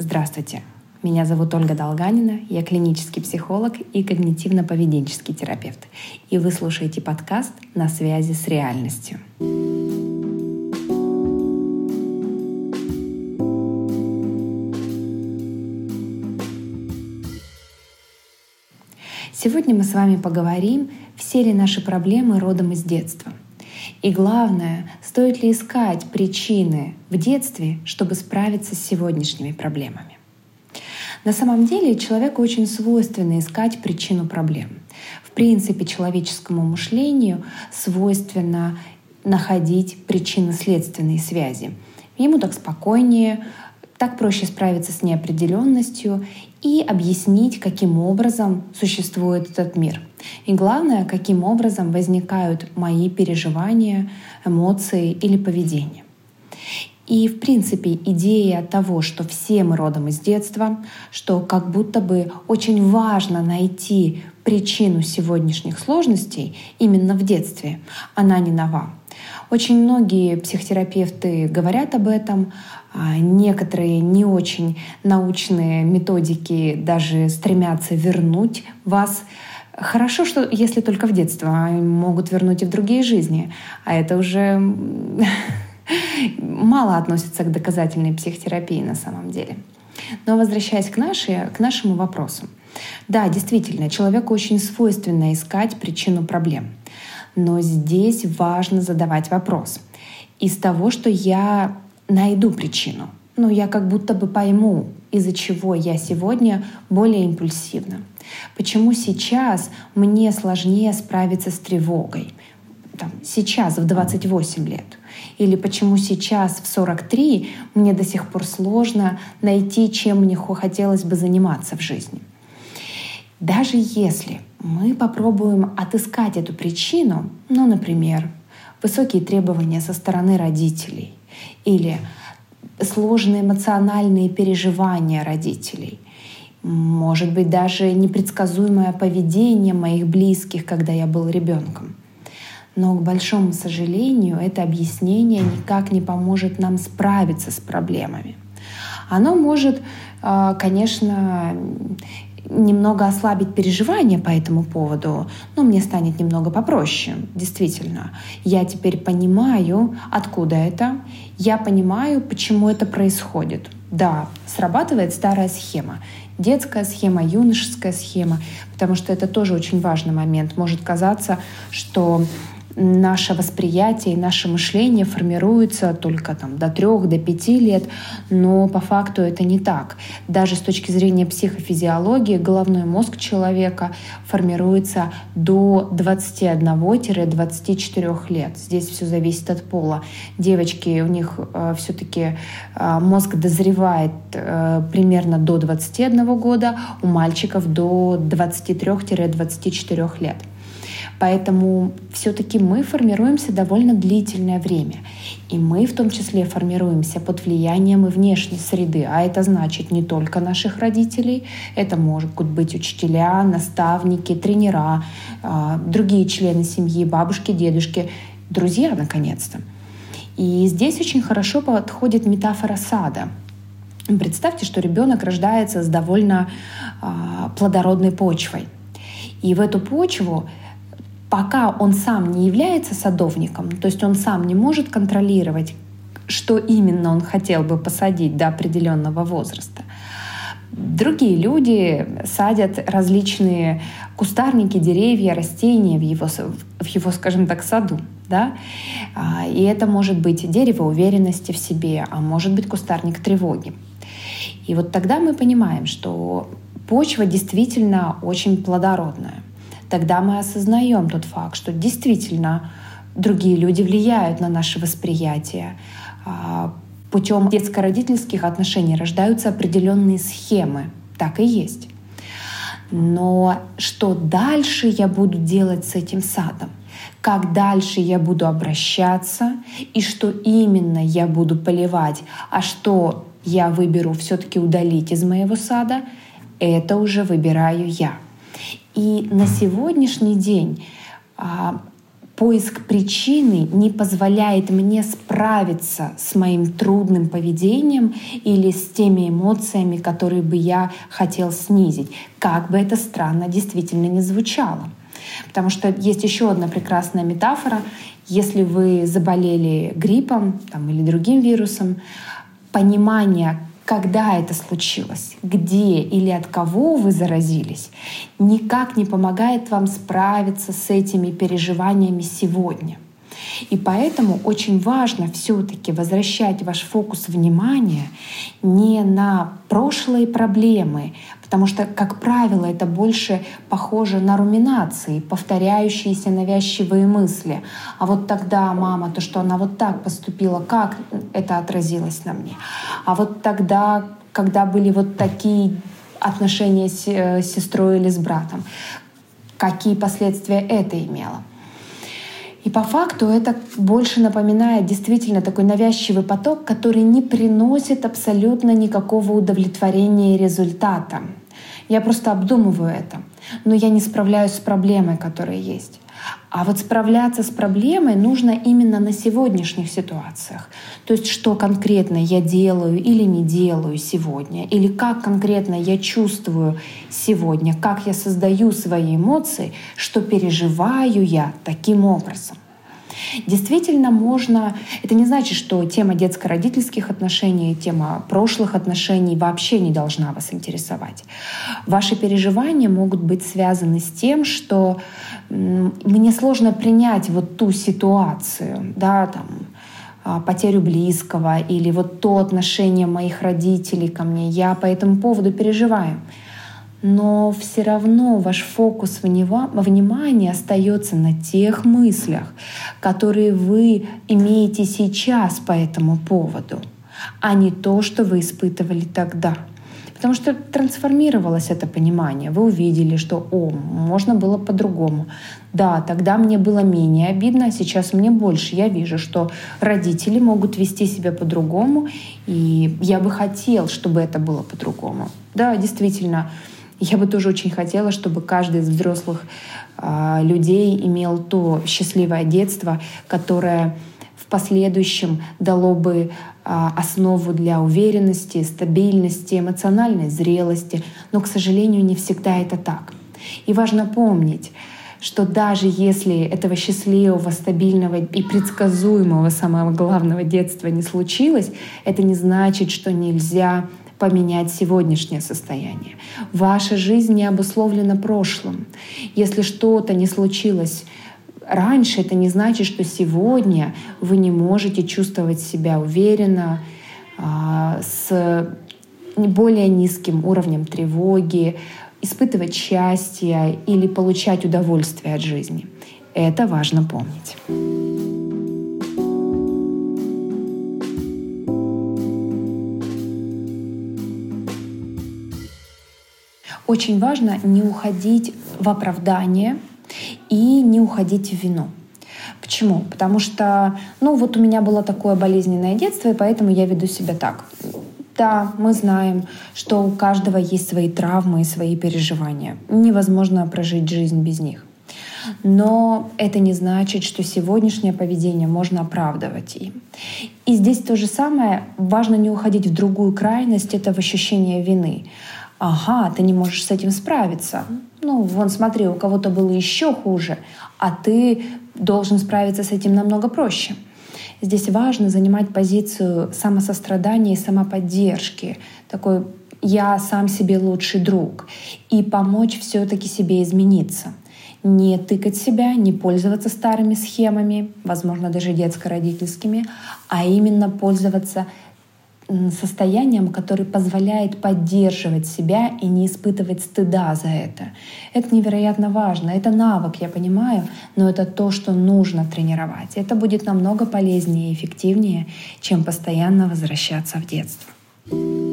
Здравствуйте! Меня зовут Ольга Долганина, я клинический психолог и когнитивно-поведенческий терапевт. И вы слушаете подкаст «На связи с реальностью». Сегодня мы с вами поговорим, все ли наши проблемы родом из детства. И главное, стоит ли искать причины в детстве, чтобы справиться с сегодняшними проблемами. На самом деле человеку очень свойственно искать причину проблем. В принципе, человеческому мышлению свойственно находить причинно-следственные связи. Ему так спокойнее, так проще справиться с неопределенностью и объяснить, каким образом существует этот мир. И главное, каким образом возникают мои переживания, эмоции или поведение. И, в принципе, идея того, что все мы родом из детства, что как будто бы очень важно найти причину сегодняшних сложностей именно в детстве, она не нова. Очень многие психотерапевты говорят об этом, а некоторые не очень научные методики даже стремятся вернуть вас. Хорошо, что если только в детство, а могут вернуть и в другие жизни. А это уже мало относится к доказательной психотерапии на самом деле. Но возвращаясь к, нашей, к нашему вопросу. Да, действительно, человеку очень свойственно искать причину проблем. Но здесь важно задавать вопрос. Из того, что я найду причину. Но я как будто бы пойму, из-за чего я сегодня более импульсивна. Почему сейчас мне сложнее справиться с тревогой? Там, сейчас, в 28 лет. Или почему сейчас, в 43, мне до сих пор сложно найти, чем мне хотелось бы заниматься в жизни. Даже если мы попробуем отыскать эту причину, ну, например, высокие требования со стороны родителей, или сложные эмоциональные переживания родителей. Может быть, даже непредсказуемое поведение моих близких, когда я был ребенком. Но, к большому сожалению, это объяснение никак не поможет нам справиться с проблемами. Оно может, а, конечно, немного ослабить переживания по этому поводу, но мне станет немного попроще, действительно. Я теперь понимаю, откуда это, я понимаю, почему это происходит. Да, срабатывает старая схема. Детская схема, юношеская схема, потому что это тоже очень важный момент. Может казаться, что наше восприятие и наше мышление формируется только там, до трех, до пяти лет, но по факту это не так. Даже с точки зрения психофизиологии головной мозг человека формируется до 21-24 лет. Здесь все зависит от пола. Девочки, у них э, все-таки э, мозг дозревает э, примерно до 21 года, у мальчиков до 23-24 лет. Поэтому все-таки мы формируемся довольно длительное время. И мы в том числе формируемся под влиянием и внешней среды. А это значит не только наших родителей, это могут быть учителя, наставники, тренера, а, другие члены семьи, бабушки, дедушки, друзья, наконец-то. И здесь очень хорошо подходит метафора сада. Представьте, что ребенок рождается с довольно а, плодородной почвой. И в эту почву пока он сам не является садовником, то есть он сам не может контролировать, что именно он хотел бы посадить до определенного возраста. Другие люди садят различные кустарники, деревья, растения в его, в его скажем так, саду. Да? А, и это может быть дерево уверенности в себе, а может быть кустарник тревоги. И вот тогда мы понимаем, что почва действительно очень плодородная тогда мы осознаем тот факт, что действительно другие люди влияют на наше восприятие. А, путем детско-родительских отношений рождаются определенные схемы. Так и есть. Но что дальше я буду делать с этим садом? Как дальше я буду обращаться и что именно я буду поливать, а что я выберу все-таки удалить из моего сада, это уже выбираю я. И на сегодняшний день а, поиск причины не позволяет мне справиться с моим трудным поведением или с теми эмоциями, которые бы я хотел снизить. Как бы это странно действительно не звучало. Потому что есть еще одна прекрасная метафора. Если вы заболели гриппом там, или другим вирусом, понимание, когда это случилось, где или от кого вы заразились, никак не помогает вам справиться с этими переживаниями сегодня. И поэтому очень важно все-таки возвращать ваш фокус внимания не на прошлые проблемы, потому что, как правило, это больше похоже на руминации, повторяющиеся навязчивые мысли. А вот тогда мама, то, что она вот так поступила, как это отразилось на мне? А вот тогда, когда были вот такие отношения с э, сестрой или с братом, какие последствия это имело? И по факту это больше напоминает действительно такой навязчивый поток, который не приносит абсолютно никакого удовлетворения и результата. Я просто обдумываю это, но я не справляюсь с проблемой, которая есть. А вот справляться с проблемой нужно именно на сегодняшних ситуациях. То есть что конкретно я делаю или не делаю сегодня, или как конкретно я чувствую сегодня, как я создаю свои эмоции, что переживаю я таким образом. Действительно можно... Это не значит, что тема детско-родительских отношений, тема прошлых отношений вообще не должна вас интересовать. Ваши переживания могут быть связаны с тем, что мне сложно принять вот ту ситуацию, да, там, а, потерю близкого или вот то отношение моих родителей ко мне. Я по этому поводу переживаю но все равно ваш фокус внимания остается на тех мыслях, которые вы имеете сейчас по этому поводу, а не то, что вы испытывали тогда. Потому что трансформировалось это понимание. Вы увидели, что о, можно было по-другому. Да, тогда мне было менее обидно, а сейчас мне больше. Я вижу, что родители могут вести себя по-другому, и я бы хотел, чтобы это было по-другому. Да, действительно, я бы тоже очень хотела, чтобы каждый из взрослых э, людей имел то счастливое детство, которое в последующем дало бы э, основу для уверенности, стабильности, эмоциональной зрелости. Но, к сожалению, не всегда это так. И важно помнить, что даже если этого счастливого, стабильного и предсказуемого, самого главного детства не случилось, это не значит, что нельзя поменять сегодняшнее состояние. Ваша жизнь не обусловлена прошлым. Если что-то не случилось раньше, это не значит, что сегодня вы не можете чувствовать себя уверенно, а, с более низким уровнем тревоги, испытывать счастье или получать удовольствие от жизни. Это важно помнить. Очень важно не уходить в оправдание и не уходить в вину. Почему? Потому что, ну вот у меня было такое болезненное детство, и поэтому я веду себя так. Да, мы знаем, что у каждого есть свои травмы и свои переживания. Невозможно прожить жизнь без них. Но это не значит, что сегодняшнее поведение можно оправдывать им. И здесь то же самое. Важно не уходить в другую крайность, это в ощущение вины ага, ты не можешь с этим справиться. Ну, вон, смотри, у кого-то было еще хуже, а ты должен справиться с этим намного проще. Здесь важно занимать позицию самосострадания и самоподдержки, такой «я сам себе лучший друг» и помочь все таки себе измениться. Не тыкать себя, не пользоваться старыми схемами, возможно, даже детско-родительскими, а именно пользоваться состоянием, который позволяет поддерживать себя и не испытывать стыда за это. Это невероятно важно. Это навык, я понимаю, но это то, что нужно тренировать. Это будет намного полезнее и эффективнее, чем постоянно возвращаться в детство.